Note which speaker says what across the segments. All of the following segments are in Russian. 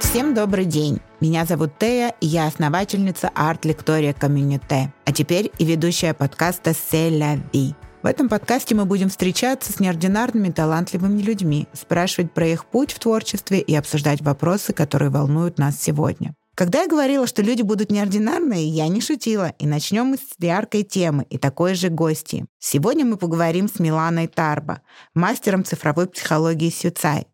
Speaker 1: Всем добрый день. Меня зовут Тея, и я основательница Art Lectoria Community, а теперь и ведущая подкаста «C'est la vie». В этом подкасте мы будем встречаться с неординарными талантливыми людьми, спрашивать про их путь в творчестве и обсуждать вопросы, которые волнуют нас сегодня. Когда я говорила, что люди будут неординарные, я не шутила. И начнем мы с яркой темы и такой же гости. Сегодня мы поговорим с Миланой Тарбо, мастером цифровой психологии Сюцай.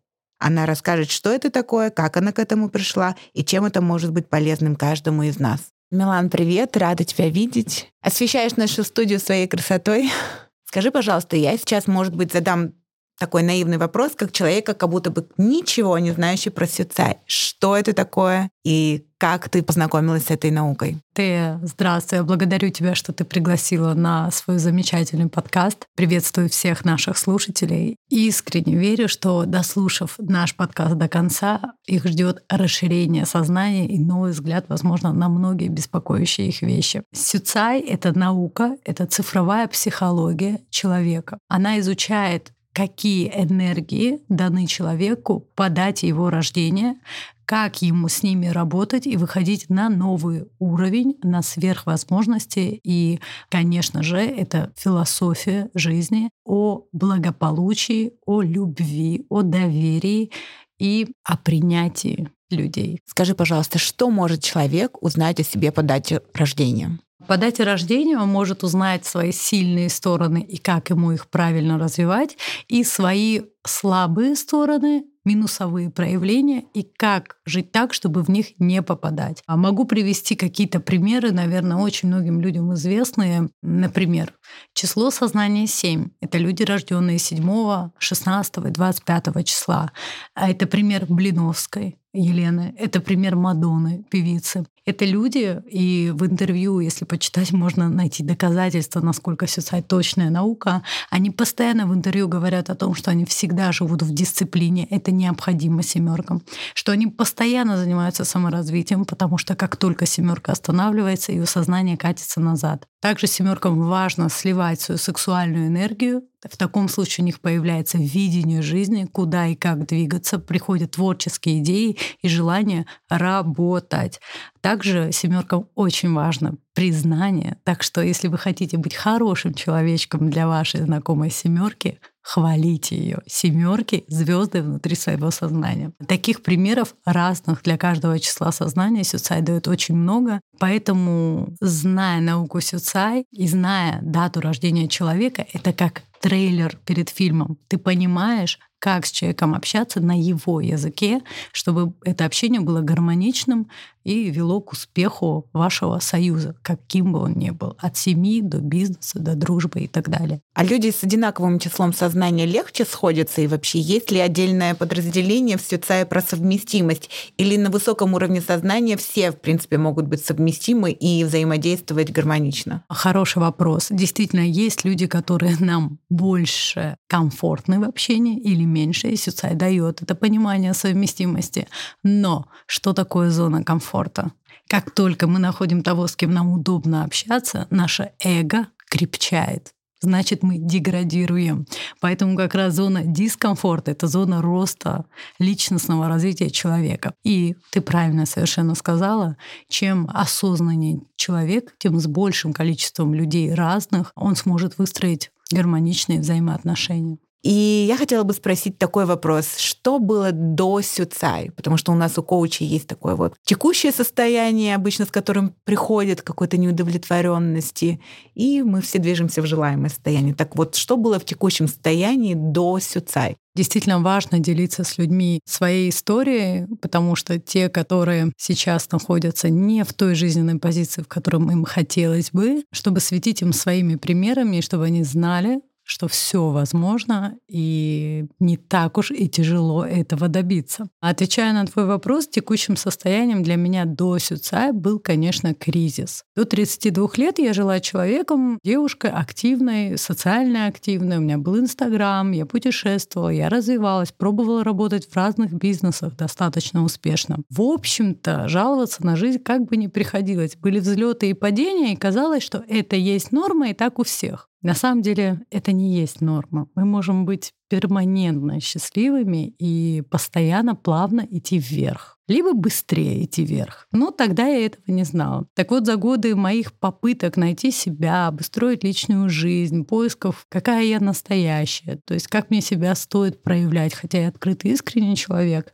Speaker 1: Она расскажет, что это такое, как она к этому пришла и чем это может быть полезным каждому из нас. Милан, привет, рада тебя видеть. Освещаешь нашу студию своей красотой. Скажи, пожалуйста, я сейчас, может быть, задам такой наивный вопрос, как человека, как будто бы ничего не знающий про Сюцай. Что это такое и как ты познакомилась с этой наукой?
Speaker 2: Ты, здравствуй, я благодарю тебя, что ты пригласила на свой замечательный подкаст. Приветствую всех наших слушателей. Искренне верю, что дослушав наш подкаст до конца, их ждет расширение сознания и новый взгляд, возможно, на многие беспокоящие их вещи. Сюцай — это наука, это цифровая психология человека. Она изучает какие энергии даны человеку по дате его рождения, как ему с ними работать и выходить на новый уровень, на сверхвозможности. И, конечно же, это философия жизни о благополучии, о любви, о доверии и о принятии людей.
Speaker 1: Скажи, пожалуйста, что может человек узнать о себе по дате рождения?
Speaker 2: По дате рождения он может узнать свои сильные стороны и как ему их правильно развивать, и свои слабые стороны минусовые проявления и как жить так, чтобы в них не попадать. А могу привести какие-то примеры, наверное, очень многим людям известные. Например, число сознания 7. Это люди, рожденные 7, 16 и 25 числа. А это пример Блиновской. Елены. Это пример Мадонны, певицы. Это люди, и в интервью, если почитать, можно найти доказательства, насколько Сюцай точная наука. Они постоянно в интервью говорят о том, что они всегда живут в дисциплине, это необходимо семеркам, что они постоянно занимаются саморазвитием, потому что как только семерка останавливается, ее сознание катится назад. Также семеркам важно сливать свою сексуальную энергию. В таком случае у них появляется видение жизни, куда и как двигаться, приходят творческие идеи и желание работать. Также семеркам очень важно признание. Так что, если вы хотите быть хорошим человечком для вашей знакомой семерки, хвалите ее. Семерки — звезды внутри своего сознания. Таких примеров разных для каждого числа сознания Сюцай дает очень много. Поэтому, зная науку Сюцай и зная дату рождения человека, это как трейлер перед фильмом. Ты понимаешь, как с человеком общаться на его языке, чтобы это общение было гармоничным и вело к успеху вашего союза, каким бы он ни был, от семьи до бизнеса, до дружбы и так далее.
Speaker 1: А люди с одинаковым числом сознания легче сходятся? И вообще, есть ли отдельное подразделение в Сюцае про совместимость? Или на высоком уровне сознания все, в принципе, могут быть совместимы и взаимодействовать гармонично?
Speaker 2: Хороший вопрос. Действительно, есть люди, которые нам больше комфортны в общении или меньше, и Сюцай дает это понимание совместимости. Но что такое зона комфорта? Как только мы находим того, с кем нам удобно общаться, наше эго крепчает значит мы деградируем. Поэтому как раз зона дискомфорта — это зона роста личностного развития человека. И ты правильно совершенно сказала, чем осознаннее человек, тем с большим количеством людей разных он сможет выстроить гармоничные взаимоотношения.
Speaker 1: И я хотела бы спросить такой вопрос. Что было до Сюцай? Потому что у нас у коуча есть такое вот текущее состояние, обычно с которым приходит какой-то неудовлетворенности, и мы все движемся в желаемое состояние. Так вот, что было в текущем состоянии до Сюцай?
Speaker 2: Действительно важно делиться с людьми своей историей, потому что те, которые сейчас находятся не в той жизненной позиции, в которой им хотелось бы, чтобы светить им своими примерами, чтобы они знали, что все возможно и не так уж и тяжело этого добиться. Отвечая на твой вопрос, текущим состоянием для меня до Сюцая был, конечно, кризис. До 32 лет я жила человеком, девушкой активной, социально активной. У меня был Инстаграм, я путешествовала, я развивалась, пробовала работать в разных бизнесах достаточно успешно. В общем-то, жаловаться на жизнь как бы не приходилось. Были взлеты и падения, и казалось, что это есть норма, и так у всех. На самом деле это не есть норма. Мы можем быть перманентно счастливыми и постоянно плавно идти вверх. либо быстрее идти вверх. Но тогда я этого не знала. Так вот, за годы моих попыток найти себя, обустроить личную жизнь, поисков, какая я настоящая, то есть как мне себя стоит проявлять, хотя я открытый, искренний человек,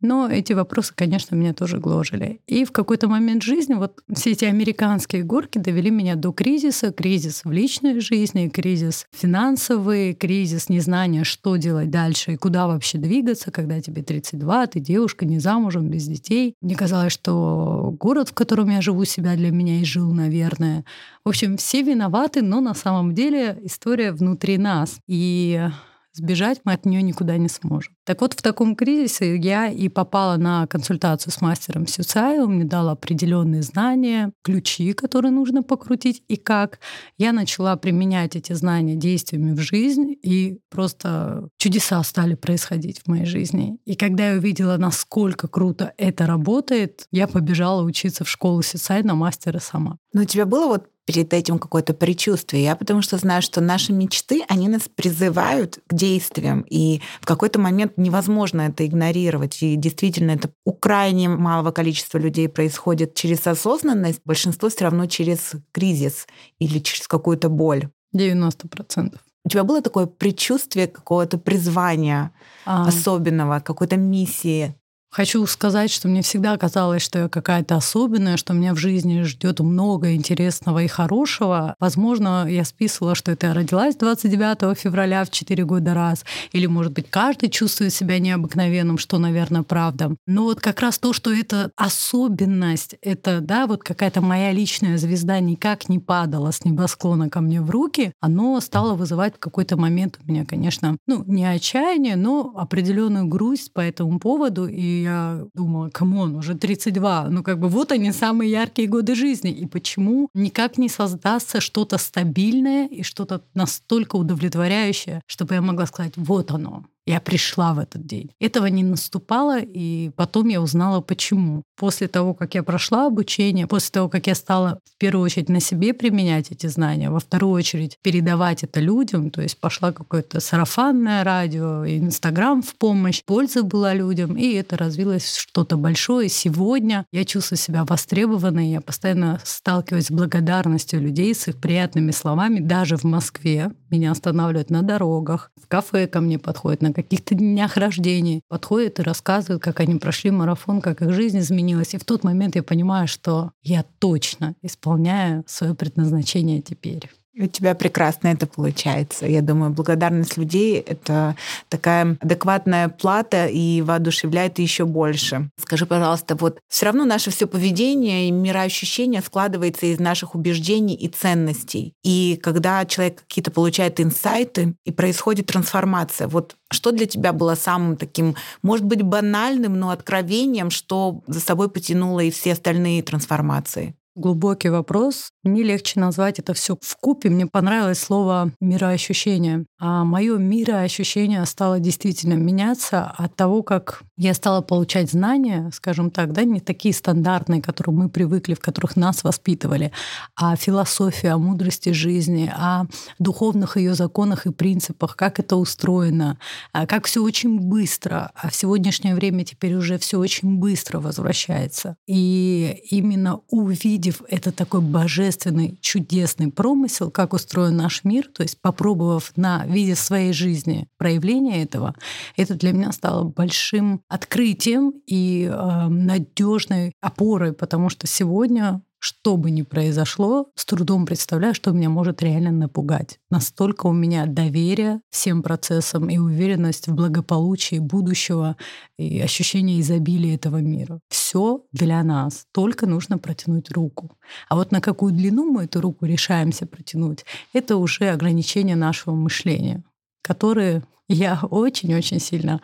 Speaker 2: но эти вопросы, конечно, меня тоже гложили. И в какой-то момент жизни вот все эти американские горки довели меня до кризиса. Кризис в личной жизни, кризис финансовый, кризис незнания, что делать дальше и куда вообще двигаться, когда тебе 32, ты девушка, не замужем, без детей. Мне казалось, что город, в котором я живу, себя для меня и жил, наверное. В общем, все виноваты, но на самом деле история внутри нас. И Сбежать мы от нее никуда не сможем. Так вот, в таком кризисе я и попала на консультацию с мастером Сюцай. Он мне дал определенные знания, ключи, которые нужно покрутить и как. Я начала применять эти знания действиями в жизнь, и просто чудеса стали происходить в моей жизни. И когда я увидела, насколько круто это работает, я побежала учиться в школу Сюцай на мастера сама.
Speaker 1: Но у тебя было вот перед этим какое-то предчувствие. Я потому что знаю, что наши мечты, они нас призывают к действиям, и в какой-то момент невозможно это игнорировать. И действительно, это у крайне малого количества людей происходит через осознанность, большинство все равно через кризис или через какую-то боль.
Speaker 2: 90%.
Speaker 1: У тебя было такое предчувствие какого-то призвания а. особенного, какой-то миссии?
Speaker 2: Хочу сказать, что мне всегда казалось, что я какая-то особенная, что меня в жизни ждет много интересного и хорошего. Возможно, я списывала, что это я родилась 29 февраля в 4 года раз. Или, может быть, каждый чувствует себя необыкновенным, что, наверное, правда. Но вот как раз то, что это особенность, это, да, вот какая-то моя личная звезда никак не падала с небосклона ко мне в руки, оно стало вызывать в какой-то момент у меня, конечно, ну, не отчаяние, но определенную грусть по этому поводу. И я думала, come on, уже 32, ну как бы вот они самые яркие годы жизни. И почему никак не создастся что-то стабильное и что-то настолько удовлетворяющее, чтобы я могла сказать, вот оно, я пришла в этот день. Этого не наступало, и потом я узнала, почему. После того, как я прошла обучение, после того, как я стала в первую очередь на себе применять эти знания, во вторую очередь передавать это людям, то есть пошла какое-то сарафанное радио, Инстаграм в помощь, польза была людям, и это развилось что-то большое. Сегодня я чувствую себя востребованной, я постоянно сталкиваюсь с благодарностью людей, с их приятными словами, даже в Москве. Меня останавливают на дорогах, в кафе ко мне подходят, на каких-то днях рождения, подходят и рассказывают, как они прошли марафон, как их жизнь изменилась. И в тот момент я понимаю, что я точно исполняю свое предназначение теперь.
Speaker 1: У тебя прекрасно это получается. Я думаю, благодарность людей — это такая адекватная плата и воодушевляет еще больше. Скажи, пожалуйста, вот все равно наше все поведение и мироощущение складывается из наших убеждений и ценностей. И когда человек какие-то получает инсайты и происходит трансформация, вот что для тебя было самым таким, может быть, банальным, но откровением, что за собой потянуло и все остальные трансформации?
Speaker 2: Глубокий вопрос. Мне легче назвать это все в купе. Мне понравилось слово мироощущение. А мое мироощущение стало действительно меняться от того, как я стала получать знания, скажем так, да, не такие стандартные, которые мы привыкли, в которых нас воспитывали, а философия, о мудрости жизни, о духовных ее законах и принципах, как это устроено, а как все очень быстро. А в сегодняшнее время теперь уже все очень быстро возвращается. И именно увидеть увидев это такой божественный, чудесный промысел, как устроен наш мир, то есть попробовав на виде своей жизни проявление этого, это для меня стало большим открытием и э, надежной опорой, потому что сегодня что бы ни произошло, с трудом представляю, что меня может реально напугать. Настолько у меня доверие всем процессам и уверенность в благополучии будущего и ощущение изобилия этого мира. Все для нас, только нужно протянуть руку. А вот на какую длину мы эту руку решаемся протянуть, это уже ограничение нашего мышления, которые я очень-очень сильно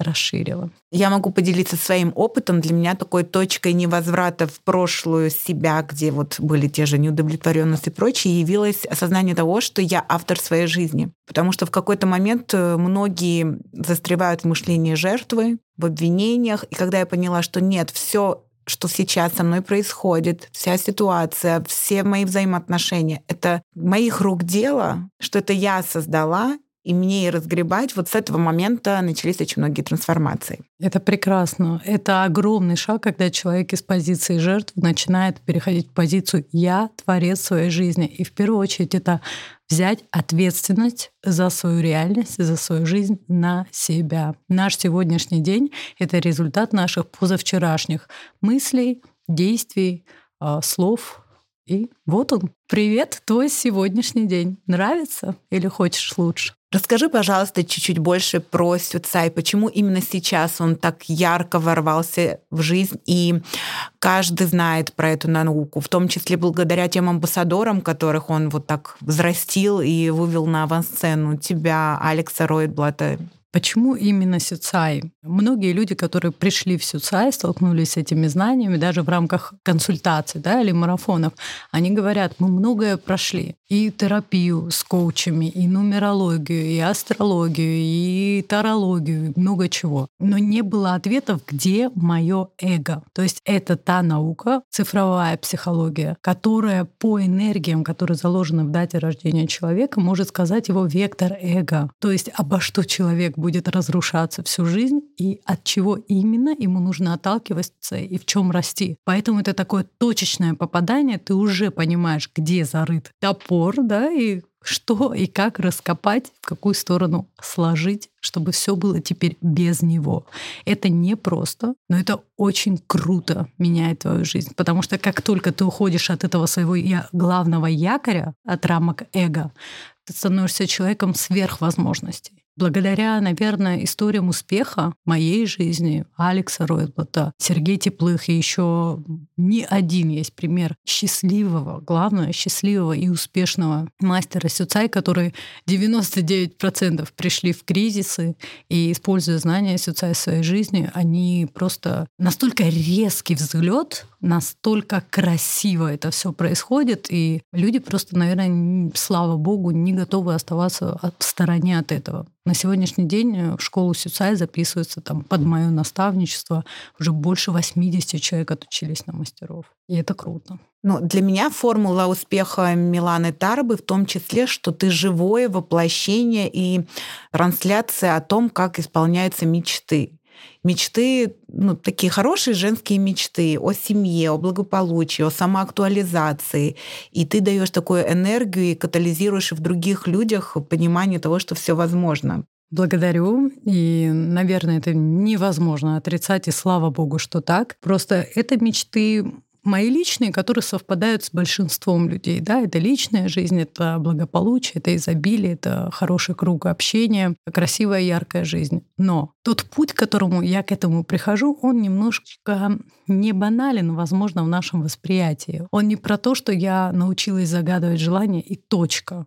Speaker 2: расширила.
Speaker 1: Я могу поделиться своим опытом. Для меня такой точкой невозврата в прошлую себя, где вот были те же неудовлетворенности и прочее, явилось осознание того, что я автор своей жизни. Потому что в какой-то момент э, многие застревают в мышлении жертвы, в обвинениях. И когда я поняла, что нет, все что сейчас со мной происходит, вся ситуация, все мои взаимоотношения, это моих рук дело, что это я создала, и мне и разгребать. Вот с этого момента начались очень многие трансформации.
Speaker 2: Это прекрасно. Это огромный шаг, когда человек из позиции жертвы начинает переходить в позицию «я творец своей жизни». И в первую очередь это взять ответственность за свою реальность, за свою жизнь на себя. Наш сегодняшний день — это результат наших позавчерашних мыслей, действий, а, слов, и вот он. Привет, твой сегодняшний день. Нравится или хочешь лучше?
Speaker 1: Расскажи, пожалуйста, чуть-чуть больше про Сюцай. Почему именно сейчас он так ярко ворвался в жизнь, и каждый знает про эту науку, в том числе благодаря тем амбассадорам, которых он вот так взрастил и вывел на авансцену. Тебя, Алекса Ройтблата,
Speaker 2: Почему именно Сюцай? Многие люди, которые пришли в Сюцай, столкнулись с этими знаниями даже в рамках консультаций да, или марафонов, они говорят, мы многое прошли. И терапию с коучами, и нумерологию, и астрологию, и тарологию, и много чего. Но не было ответов, где мое эго. То есть это та наука, цифровая психология, которая по энергиям, которые заложены в дате рождения человека, может сказать его вектор эго. То есть обо что человек будет разрушаться всю жизнь и от чего именно ему нужно отталкиваться и в чем расти. Поэтому это такое точечное попадание, ты уже понимаешь, где зарыт топор, да, и что и как раскопать, в какую сторону сложить, чтобы все было теперь без него. Это не просто, но это очень круто меняет твою жизнь, потому что как только ты уходишь от этого своего главного якоря, от рамок эго, ты становишься человеком сверхвозможностей. Благодаря, наверное, историям успеха моей жизни, Алекса Ройтблата, Сергея Теплых и еще не один есть пример счастливого, главное, счастливого и успешного мастера Сюцай, который 99% пришли в кризисы и, используя знания Сюцай в своей жизни, они просто настолько резкий взгляд настолько красиво это все происходит, и люди просто, наверное, слава богу, не готовы оставаться в стороне от этого. На сегодняшний день э, в школу Сюцай записывается там под мое наставничество уже больше 80 человек отучились на мастеров. И это круто.
Speaker 1: Ну, для меня формула успеха Миланы Тарбы в том числе, что ты живое воплощение и трансляция о том, как исполняются мечты мечты, ну, такие хорошие женские мечты о семье, о благополучии, о самоактуализации. И ты даешь такую энергию и катализируешь в других людях понимание того, что все возможно.
Speaker 2: Благодарю. И, наверное, это невозможно отрицать, и слава богу, что так. Просто это мечты мои личные, которые совпадают с большинством людей. Да, это личная жизнь, это благополучие, это изобилие, это хороший круг общения, красивая, яркая жизнь. Но тот путь, к которому я к этому прихожу, он немножко не банален, возможно, в нашем восприятии. Он не про то, что я научилась загадывать желания и точка.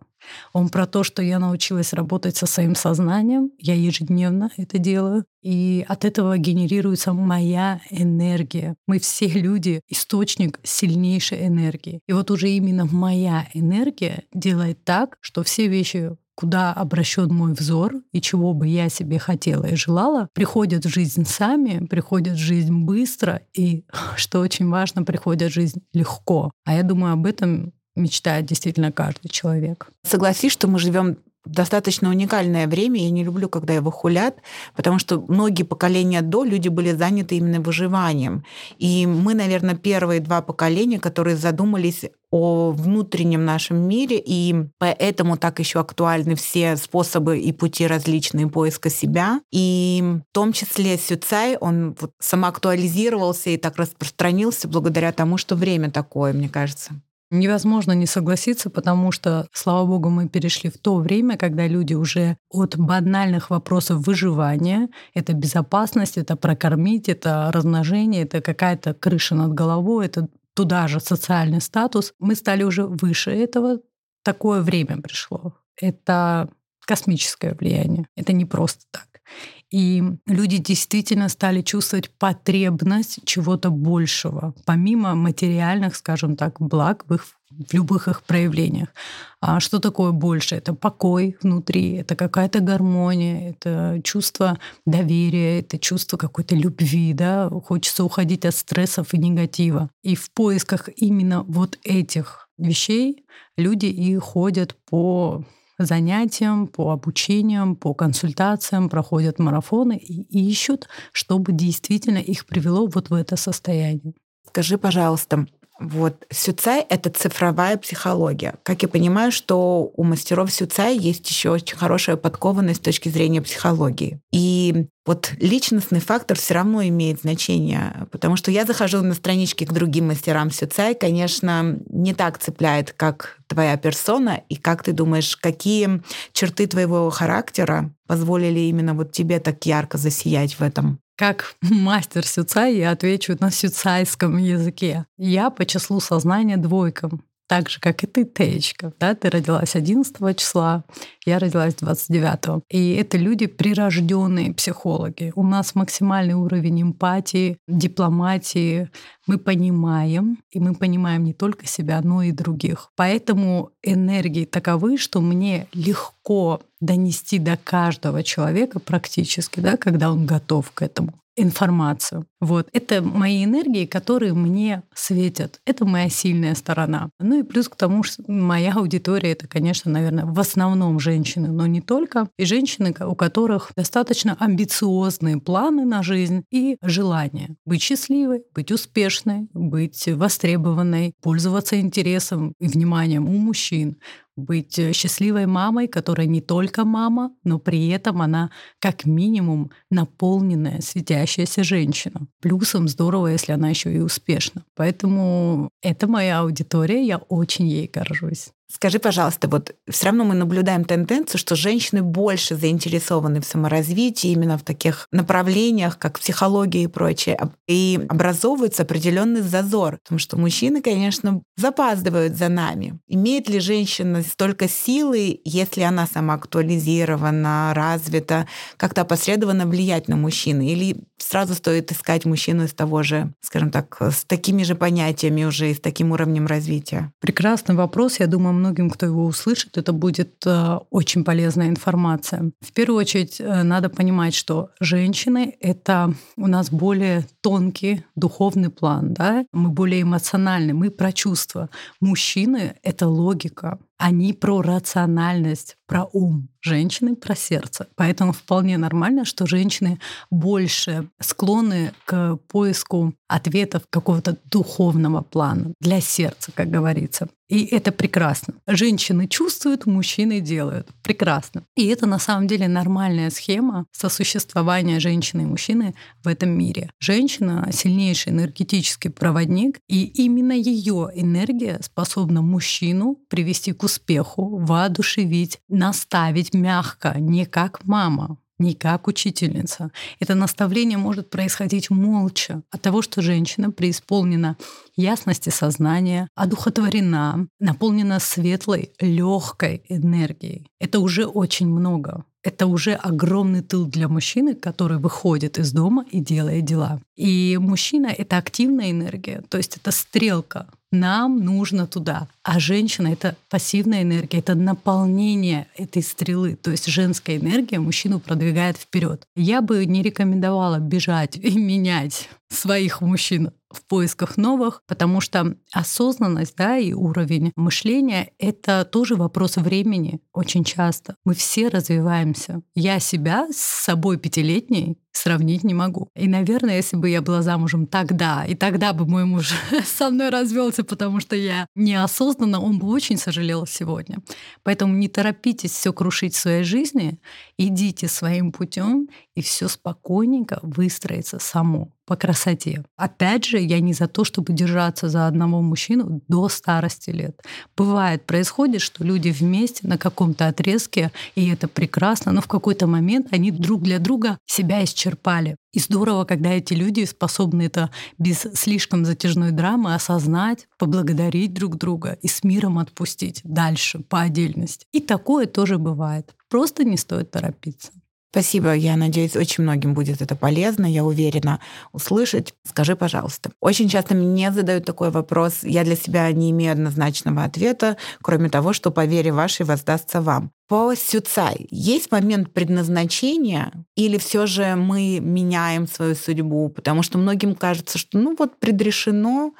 Speaker 2: Он про то, что я научилась работать со своим сознанием, я ежедневно это делаю, и от этого генерируется моя энергия. Мы все люди — источник сильнейшей энергии. И вот уже именно моя энергия делает так, что все вещи, куда обращен мой взор и чего бы я себе хотела и желала, приходят в жизнь сами, приходят в жизнь быстро и, что очень важно, приходят в жизнь легко. А я думаю, об этом мечтает действительно каждый человек.
Speaker 1: Согласись, что мы живем достаточно уникальное время. Я не люблю, когда его хулят, потому что многие поколения до люди были заняты именно выживанием. И мы, наверное, первые два поколения, которые задумались о внутреннем нашем мире, и поэтому так еще актуальны все способы и пути различные поиска себя. И в том числе Сюцай, он вот самоактуализировался и так распространился благодаря тому, что время такое, мне кажется.
Speaker 2: Невозможно не согласиться, потому что, слава богу, мы перешли в то время, когда люди уже от банальных вопросов выживания, это безопасность, это прокормить, это размножение, это какая-то крыша над головой, это туда же социальный статус, мы стали уже выше этого. Такое время пришло. Это космическое влияние. Это не просто так. И люди действительно стали чувствовать потребность чего-то большего, помимо материальных, скажем так, благ в, их, в любых их проявлениях. А что такое больше? Это покой внутри, это какая-то гармония, это чувство доверия, это чувство какой-то любви, да? Хочется уходить от стрессов и негатива. И в поисках именно вот этих вещей люди и ходят по занятиям, по обучениям, по консультациям, проходят марафоны и ищут, чтобы действительно их привело вот в это состояние.
Speaker 1: Скажи, пожалуйста, вот Сюцай — это цифровая психология. Как я понимаю, что у мастеров Сюцай есть еще очень хорошая подкованность с точки зрения психологии. И вот личностный фактор все равно имеет значение, потому что я захожу на странички к другим мастерам Сюцай, конечно, не так цепляет, как твоя персона, и как ты думаешь, какие черты твоего характера позволили именно вот тебе так ярко засиять в этом?
Speaker 2: Как мастер сюцай я отвечу на сюцайском языке. Я по числу сознания двойкам так же, как и ты, Теечка. Да? Ты родилась 11 числа, я родилась 29. И это люди прирожденные психологи. У нас максимальный уровень эмпатии, дипломатии. Мы понимаем, и мы понимаем не только себя, но и других. Поэтому энергии таковы, что мне легко донести до каждого человека практически, да, когда он готов к этому информацию. Вот. Это мои энергии, которые мне светят. Это моя сильная сторона. Ну и плюс к тому, что моя аудитория — это, конечно, наверное, в основном женщины, но не только. И женщины, у которых достаточно амбициозные планы на жизнь и желание быть счастливой, быть успешной, быть востребованной, пользоваться интересом и вниманием у мужчин, быть э, счастливой мамой, которая не только мама, но при этом она как минимум наполненная, светящаяся женщина. Плюсом здорово, если она еще и успешна. Поэтому это моя аудитория, я очень ей горжусь.
Speaker 1: Скажи, пожалуйста, вот все равно мы наблюдаем тенденцию, что женщины больше заинтересованы в саморазвитии именно в таких направлениях, как психология и прочее, и образовывается определенный зазор, потому что мужчины, конечно, запаздывают за нами. Имеет ли женщина столько силы, если она сама актуализирована, развита, как-то опосредованно влиять на мужчины? Или сразу стоит искать мужчину из того же, скажем так, с такими же понятиями уже и с таким уровнем развития?
Speaker 2: Прекрасный вопрос. Я думаю, многим, кто его услышит, это будет э, очень полезная информация. В первую очередь э, надо понимать, что женщины — это у нас более тонкий духовный план, да? мы более эмоциональны, мы про чувства. Мужчины — это логика, они про рациональность, про ум, женщины про сердце. Поэтому вполне нормально, что женщины больше склонны к поиску ответов какого-то духовного плана для сердца, как говорится. И это прекрасно. Женщины чувствуют, мужчины делают. Прекрасно. И это на самом деле нормальная схема сосуществования женщины и мужчины в этом мире. Женщина — сильнейший энергетический проводник, и именно ее энергия способна мужчину привести к успеху, воодушевить, наставить мягко, не как мама, не как учительница. Это наставление может происходить молча от того, что женщина преисполнена ясности сознания, одухотворена, наполнена светлой, легкой энергией. Это уже очень много. Это уже огромный тыл для мужчины, который выходит из дома и делает дела. И мужчина — это активная энергия, то есть это стрелка, нам нужно туда. А женщина — это пассивная энергия, это наполнение этой стрелы. То есть женская энергия мужчину продвигает вперед. Я бы не рекомендовала бежать и менять своих мужчин в поисках новых, потому что осознанность да, и уровень мышления — это тоже вопрос времени очень часто. Мы все развиваемся. Я себя с собой пятилетней сравнить не могу. И, наверное, если бы я была замужем тогда, и тогда бы мой муж со мной развелся, потому что я неосознанно, он бы очень сожалел сегодня. Поэтому не торопитесь все крушить в своей жизни, идите своим путем, и все спокойненько выстроится само по красоте. Опять же, я не за то, чтобы держаться за одного мужчину до старости лет. Бывает, происходит, что люди вместе на каком-то отрезке, и это прекрасно, но в какой-то момент они друг для друга себя исчерпали. И здорово, когда эти люди способны это без слишком затяжной драмы осознать, поблагодарить друг друга и с миром отпустить дальше по отдельности. И такое тоже бывает. Просто не стоит торопиться.
Speaker 1: Спасибо. Я надеюсь, очень многим будет это полезно, я уверена, услышать. Скажи, пожалуйста. Очень часто мне задают такой вопрос. Я для себя не имею однозначного ответа, кроме того, что по вере вашей воздастся вам. По Сюцай есть момент предназначения или все же мы меняем свою судьбу? Потому что многим кажется, что ну вот предрешено,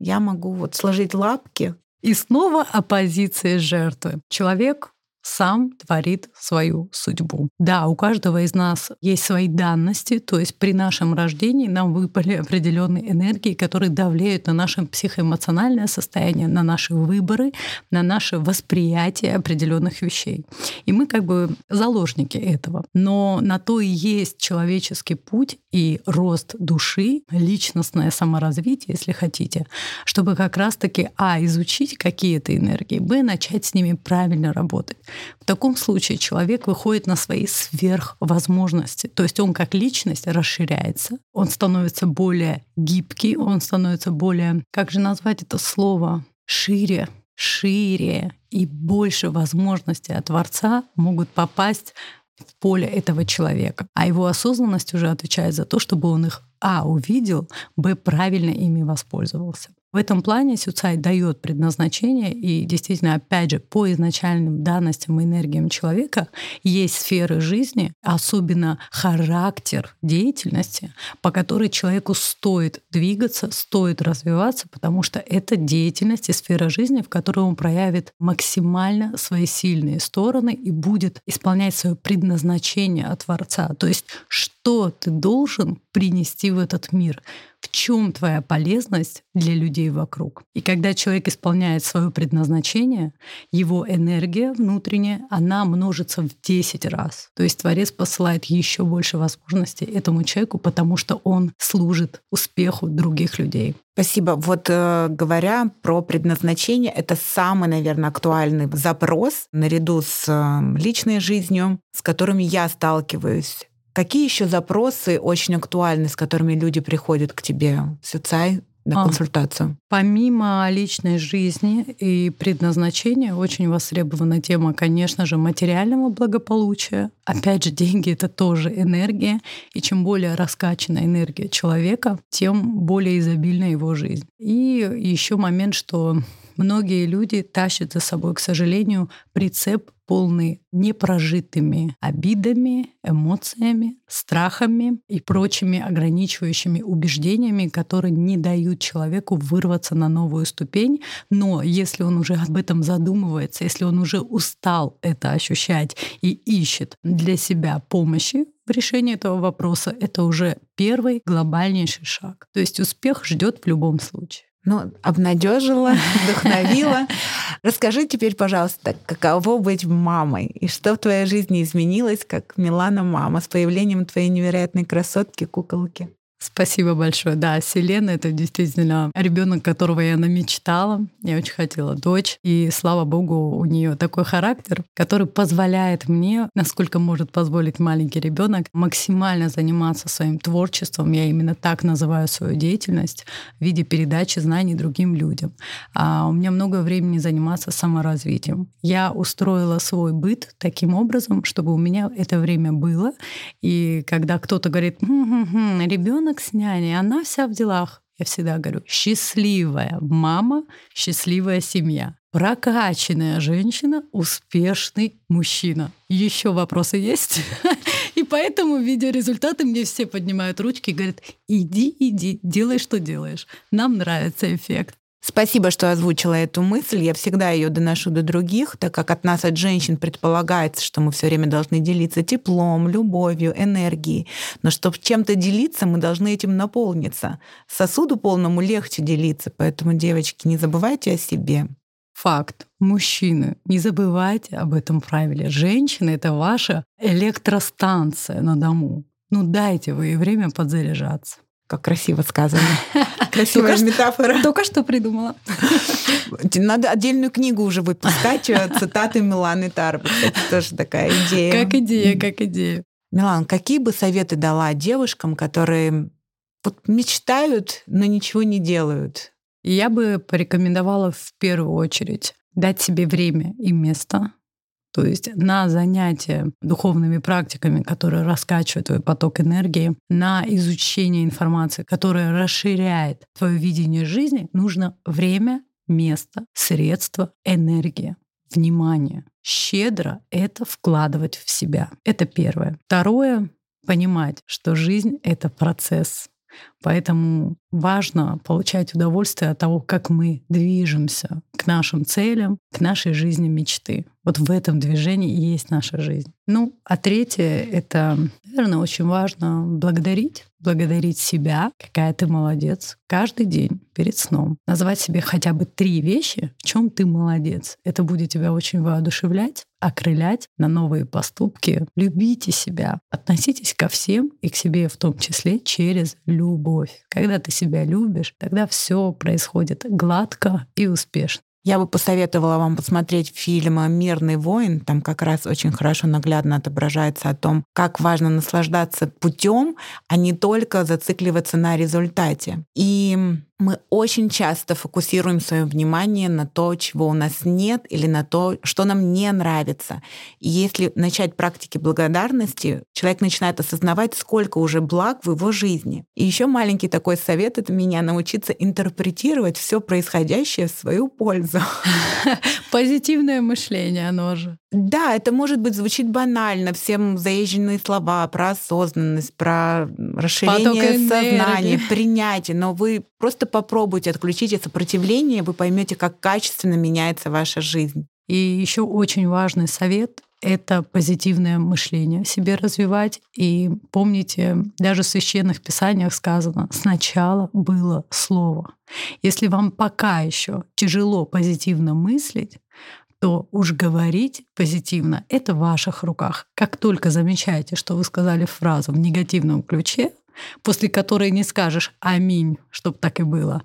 Speaker 1: я могу вот сложить лапки.
Speaker 2: И снова оппозиция жертвы. Человек сам творит свою судьбу. Да, у каждого из нас есть свои данности, то есть при нашем рождении нам выпали определенные энергии, которые давляют на наше психоэмоциональное состояние, на наши выборы, на наше восприятие определенных вещей. И мы как бы заложники этого. Но на то и есть человеческий путь и рост души, личностное саморазвитие, если хотите, чтобы как раз-таки, а, изучить какие-то энергии, б, начать с ними правильно работать. В таком случае человек выходит на свои сверхвозможности. То есть он как личность расширяется, он становится более гибкий, он становится более, как же назвать это слово, шире, шире и больше возможностей от Творца могут попасть в поле этого человека. А его осознанность уже отвечает за то, чтобы он их а. увидел, б. правильно ими воспользовался. В этом плане Сюцай дает предназначение, и действительно, опять же, по изначальным данностям и энергиям человека есть сферы жизни, особенно характер деятельности, по которой человеку стоит двигаться, стоит развиваться, потому что это деятельность и сфера жизни, в которой он проявит максимально свои сильные стороны и будет исполнять свое предназначение от Творца. То есть, что ты должен принести в этот мир? в чем твоя полезность для людей вокруг. И когда человек исполняет свое предназначение, его энергия внутренняя, она множится в 10 раз. То есть Творец посылает еще больше возможностей этому человеку, потому что он служит успеху других людей.
Speaker 1: Спасибо. Вот э, говоря про предназначение, это самый, наверное, актуальный запрос наряду с э, личной жизнью, с которыми я сталкиваюсь Какие еще запросы очень актуальны, с которыми люди приходят к тебе, Сюцай, на а, консультацию?
Speaker 2: Помимо личной жизни и предназначения, очень востребована тема, конечно же, материального благополучия. Опять же, деньги — это тоже энергия. И чем более раскачана энергия человека, тем более изобильна его жизнь. И еще момент, что многие люди тащат за собой, к сожалению, прицеп полный непрожитыми обидами, эмоциями, страхами и прочими ограничивающими убеждениями, которые не дают человеку вырваться на новую ступень. Но если он уже об этом задумывается, если он уже устал это ощущать и ищет для себя помощи в решении этого вопроса, это уже первый глобальнейший шаг. То есть успех ждет в любом случае
Speaker 1: ну, обнадежила, вдохновила. Расскажи теперь, пожалуйста, каково быть мамой и что в твоей жизни изменилось, как Милана мама с появлением твоей невероятной красотки куколки?
Speaker 2: Спасибо большое. Да, Селена — это действительно ребенок, которого я намечтала. Я очень хотела дочь. И, слава богу, у нее такой характер, который позволяет мне, насколько может позволить маленький ребенок, максимально заниматься своим творчеством. Я именно так называю свою деятельность в виде передачи знаний другим людям. А у меня много времени заниматься саморазвитием. Я устроила свой быт таким образом, чтобы у меня это время было. И когда кто-то говорит, ребенок ребенок с няней, она вся в делах. Я всегда говорю, счастливая мама, счастливая семья. Прокачанная женщина, успешный мужчина. Еще вопросы есть? И поэтому, видя результаты, мне все поднимают ручки и говорят, иди, иди, делай, что делаешь. Нам нравится эффект.
Speaker 1: Спасибо, что озвучила эту мысль. Я всегда ее доношу до других, так как от нас, от женщин, предполагается, что мы все время должны делиться теплом, любовью, энергией. Но чтобы чем-то делиться, мы должны этим наполниться. Сосуду полному легче делиться, поэтому, девочки, не забывайте о себе.
Speaker 2: Факт. Мужчины, не забывайте об этом правиле. Женщины — это ваша электростанция на дому. Ну дайте вы ей время подзаряжаться.
Speaker 1: Как красиво сказано. Красивая метафора.
Speaker 2: Только что придумала.
Speaker 1: Надо отдельную книгу уже выпускать, э, цитаты Миланы Тарбы. Это тоже такая идея.
Speaker 2: Как идея, как идея.
Speaker 1: Милан, какие бы советы дала девушкам, которые вот мечтают, но ничего не делают?
Speaker 2: Я бы порекомендовала в первую очередь дать себе время и место, то есть на занятия духовными практиками, которые раскачивают твой поток энергии, на изучение информации, которая расширяет твое видение жизни, нужно время, место, средства, энергия, внимание. Щедро это вкладывать в себя. Это первое. Второе — понимать, что жизнь — это процесс. Поэтому важно получать удовольствие от того, как мы движемся к нашим целям, к нашей жизни мечты. Вот в этом движении есть наша жизнь. Ну, а третье — это, наверное, очень важно благодарить. Благодарить себя, какая ты молодец, каждый день перед сном. Назвать себе хотя бы три вещи, в чем ты молодец. Это будет тебя очень воодушевлять, окрылять на новые поступки. Любите себя. Относитесь ко всем и к себе в том числе через любовь. Когда ты себя любишь, тогда все происходит гладко и успешно.
Speaker 1: Я бы посоветовала вам посмотреть фильм «Мирный воин». Там как раз очень хорошо наглядно отображается о том, как важно наслаждаться путем, а не только зацикливаться на результате. И мы очень часто фокусируем свое внимание на то, чего у нас нет, или на то, что нам не нравится. И если начать практики благодарности, человек начинает осознавать, сколько уже благ в его жизни. И еще маленький такой совет от меня научиться интерпретировать все происходящее в свою пользу.
Speaker 2: Позитивное мышление, оно же.
Speaker 1: Да, это может быть звучит банально, всем заезженные слова про осознанность, про расширение сознания, принятие, но вы просто попробуйте, отключите сопротивление, вы поймете, как качественно меняется ваша жизнь.
Speaker 2: И еще очень важный совет — это позитивное мышление себе развивать. И помните, даже в священных писаниях сказано, сначала было слово. Если вам пока еще тяжело позитивно мыслить, то уж говорить позитивно — это в ваших руках. Как только замечаете, что вы сказали фразу в негативном ключе, после которой не скажешь «Аминь», чтобы так и было,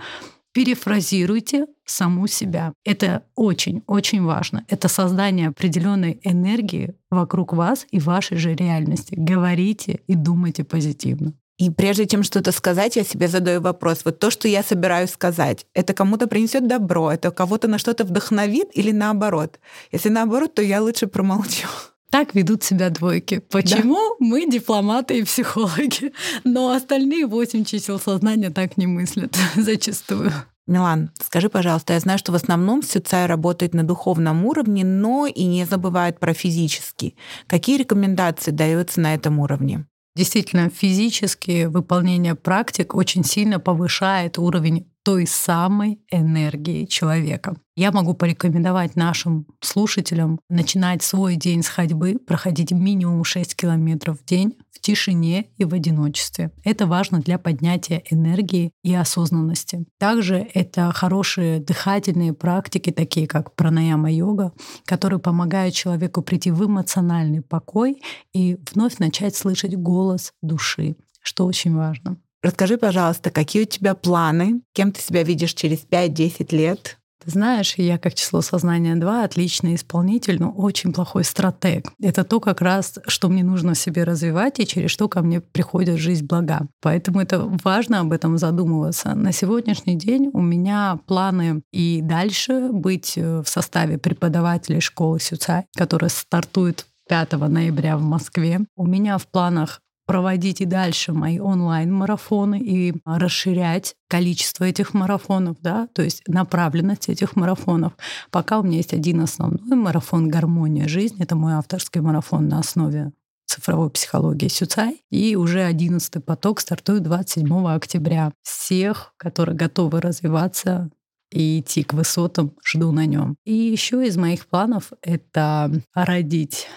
Speaker 2: перефразируйте саму себя. Это очень-очень важно. Это создание определенной энергии вокруг вас и вашей же реальности. Говорите и думайте позитивно.
Speaker 1: И прежде чем что-то сказать, я себе задаю вопрос. Вот то, что я собираюсь сказать, это кому-то принесет добро, это кого-то на что-то вдохновит или наоборот? Если наоборот, то я лучше промолчу.
Speaker 2: Так ведут себя двойки. Почему? Да. Мы дипломаты и психологи. Но остальные восемь чисел сознания так не мыслят зачастую.
Speaker 1: Милан, скажи, пожалуйста, я знаю, что в основном Сюцай работает на духовном уровне, но и не забывает про физический. Какие рекомендации даются на этом уровне?
Speaker 2: Действительно, физически выполнение практик очень сильно повышает уровень той самой энергии человека. Я могу порекомендовать нашим слушателям начинать свой день с ходьбы, проходить минимум 6 километров в день в тишине и в одиночестве. Это важно для поднятия энергии и осознанности. Также это хорошие дыхательные практики, такие как пранаяма-йога, которые помогают человеку прийти в эмоциональный покой и вновь начать слышать голос души, что очень важно.
Speaker 1: Расскажи, пожалуйста, какие у тебя планы, кем ты себя видишь через 5-10 лет?
Speaker 2: Ты знаешь, я как число сознания 2 отличный исполнитель, но очень плохой стратег. Это то как раз, что мне нужно в себе развивать и через что ко мне приходит жизнь блага. Поэтому это важно об этом задумываться. На сегодняшний день у меня планы и дальше быть э, в составе преподавателей школы Сюцай, которая стартует 5 ноября в Москве. У меня в планах проводить и дальше мои онлайн-марафоны и расширять количество этих марафонов, да, то есть направленность этих марафонов. Пока у меня есть один основной марафон «Гармония жизни», это мой авторский марафон на основе цифровой психологии Сюцай. И уже одиннадцатый поток стартует 27 октября. Всех, которые готовы развиваться и идти к высотам, жду на нем. И еще из моих планов это родить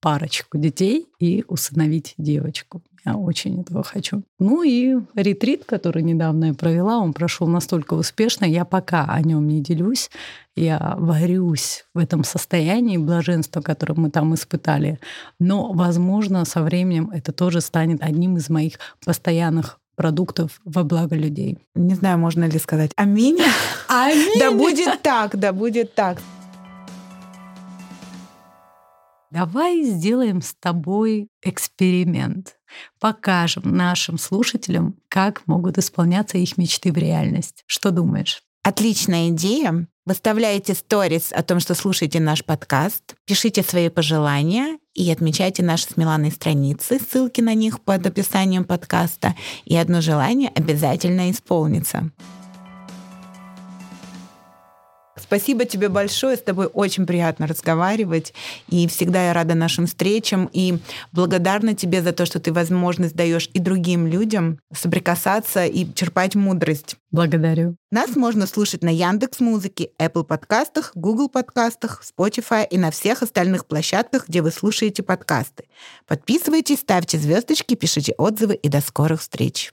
Speaker 2: парочку детей и усыновить девочку. Я очень этого хочу. Ну и ретрит, который недавно я провела, он прошел настолько успешно, я пока о нем не делюсь. Я варюсь в этом состоянии блаженства, которое мы там испытали. Но, возможно, со временем это тоже станет одним из моих постоянных продуктов во благо людей.
Speaker 1: Не знаю, можно ли сказать аминь.
Speaker 2: Аминь.
Speaker 1: Да будет так, да будет так.
Speaker 2: Давай сделаем с тобой эксперимент. Покажем нашим слушателям, как могут исполняться их мечты в реальность. Что думаешь?
Speaker 1: Отличная идея. Выставляйте сторис о том, что слушаете наш подкаст, пишите свои пожелания и отмечайте наши с Миланой страницы, ссылки на них под описанием подкаста, и одно желание обязательно исполнится. Спасибо тебе большое. С тобой очень приятно разговаривать. И всегда я рада нашим встречам. И благодарна тебе за то, что ты возможность даешь и другим людям соприкасаться и черпать мудрость.
Speaker 2: Благодарю.
Speaker 1: Нас можно слушать на Яндекс Музыке, Apple подкастах, Google подкастах, Spotify и на всех остальных площадках, где вы слушаете подкасты. Подписывайтесь, ставьте звездочки, пишите отзывы и до скорых встреч.